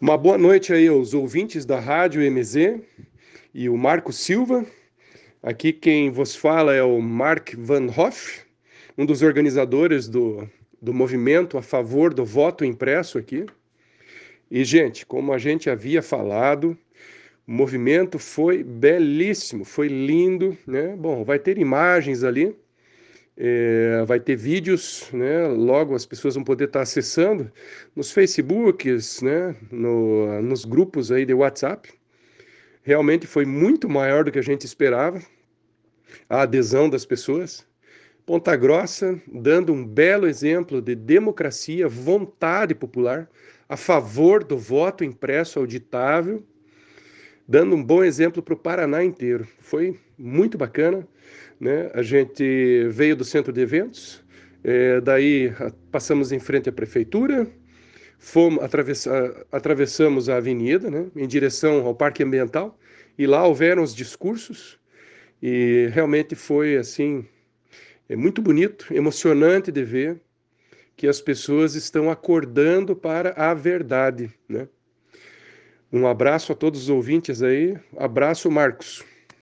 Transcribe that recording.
Uma boa noite aí aos ouvintes da Rádio MZ e o Marco Silva. Aqui quem vos fala é o Mark Van Hoff, um dos organizadores do, do movimento a favor do voto impresso aqui. E, gente, como a gente havia falado, o movimento foi belíssimo, foi lindo, né? Bom, vai ter imagens ali é, vai ter vídeos, né? Logo as pessoas vão poder estar acessando nos Facebooks, né? No, nos grupos aí de WhatsApp. Realmente foi muito maior do que a gente esperava a adesão das pessoas. Ponta Grossa dando um belo exemplo de democracia, vontade popular a favor do voto impresso auditável, dando um bom exemplo para o Paraná inteiro. Foi muito bacana. Né? A gente veio do centro de eventos, é, daí passamos em frente à prefeitura, fomos atravessa, atravessamos a avenida né, em direção ao Parque Ambiental e lá houveram os discursos e realmente foi assim é muito bonito, emocionante de ver que as pessoas estão acordando para a verdade, né? Um abraço a todos os ouvintes aí, abraço Marcos.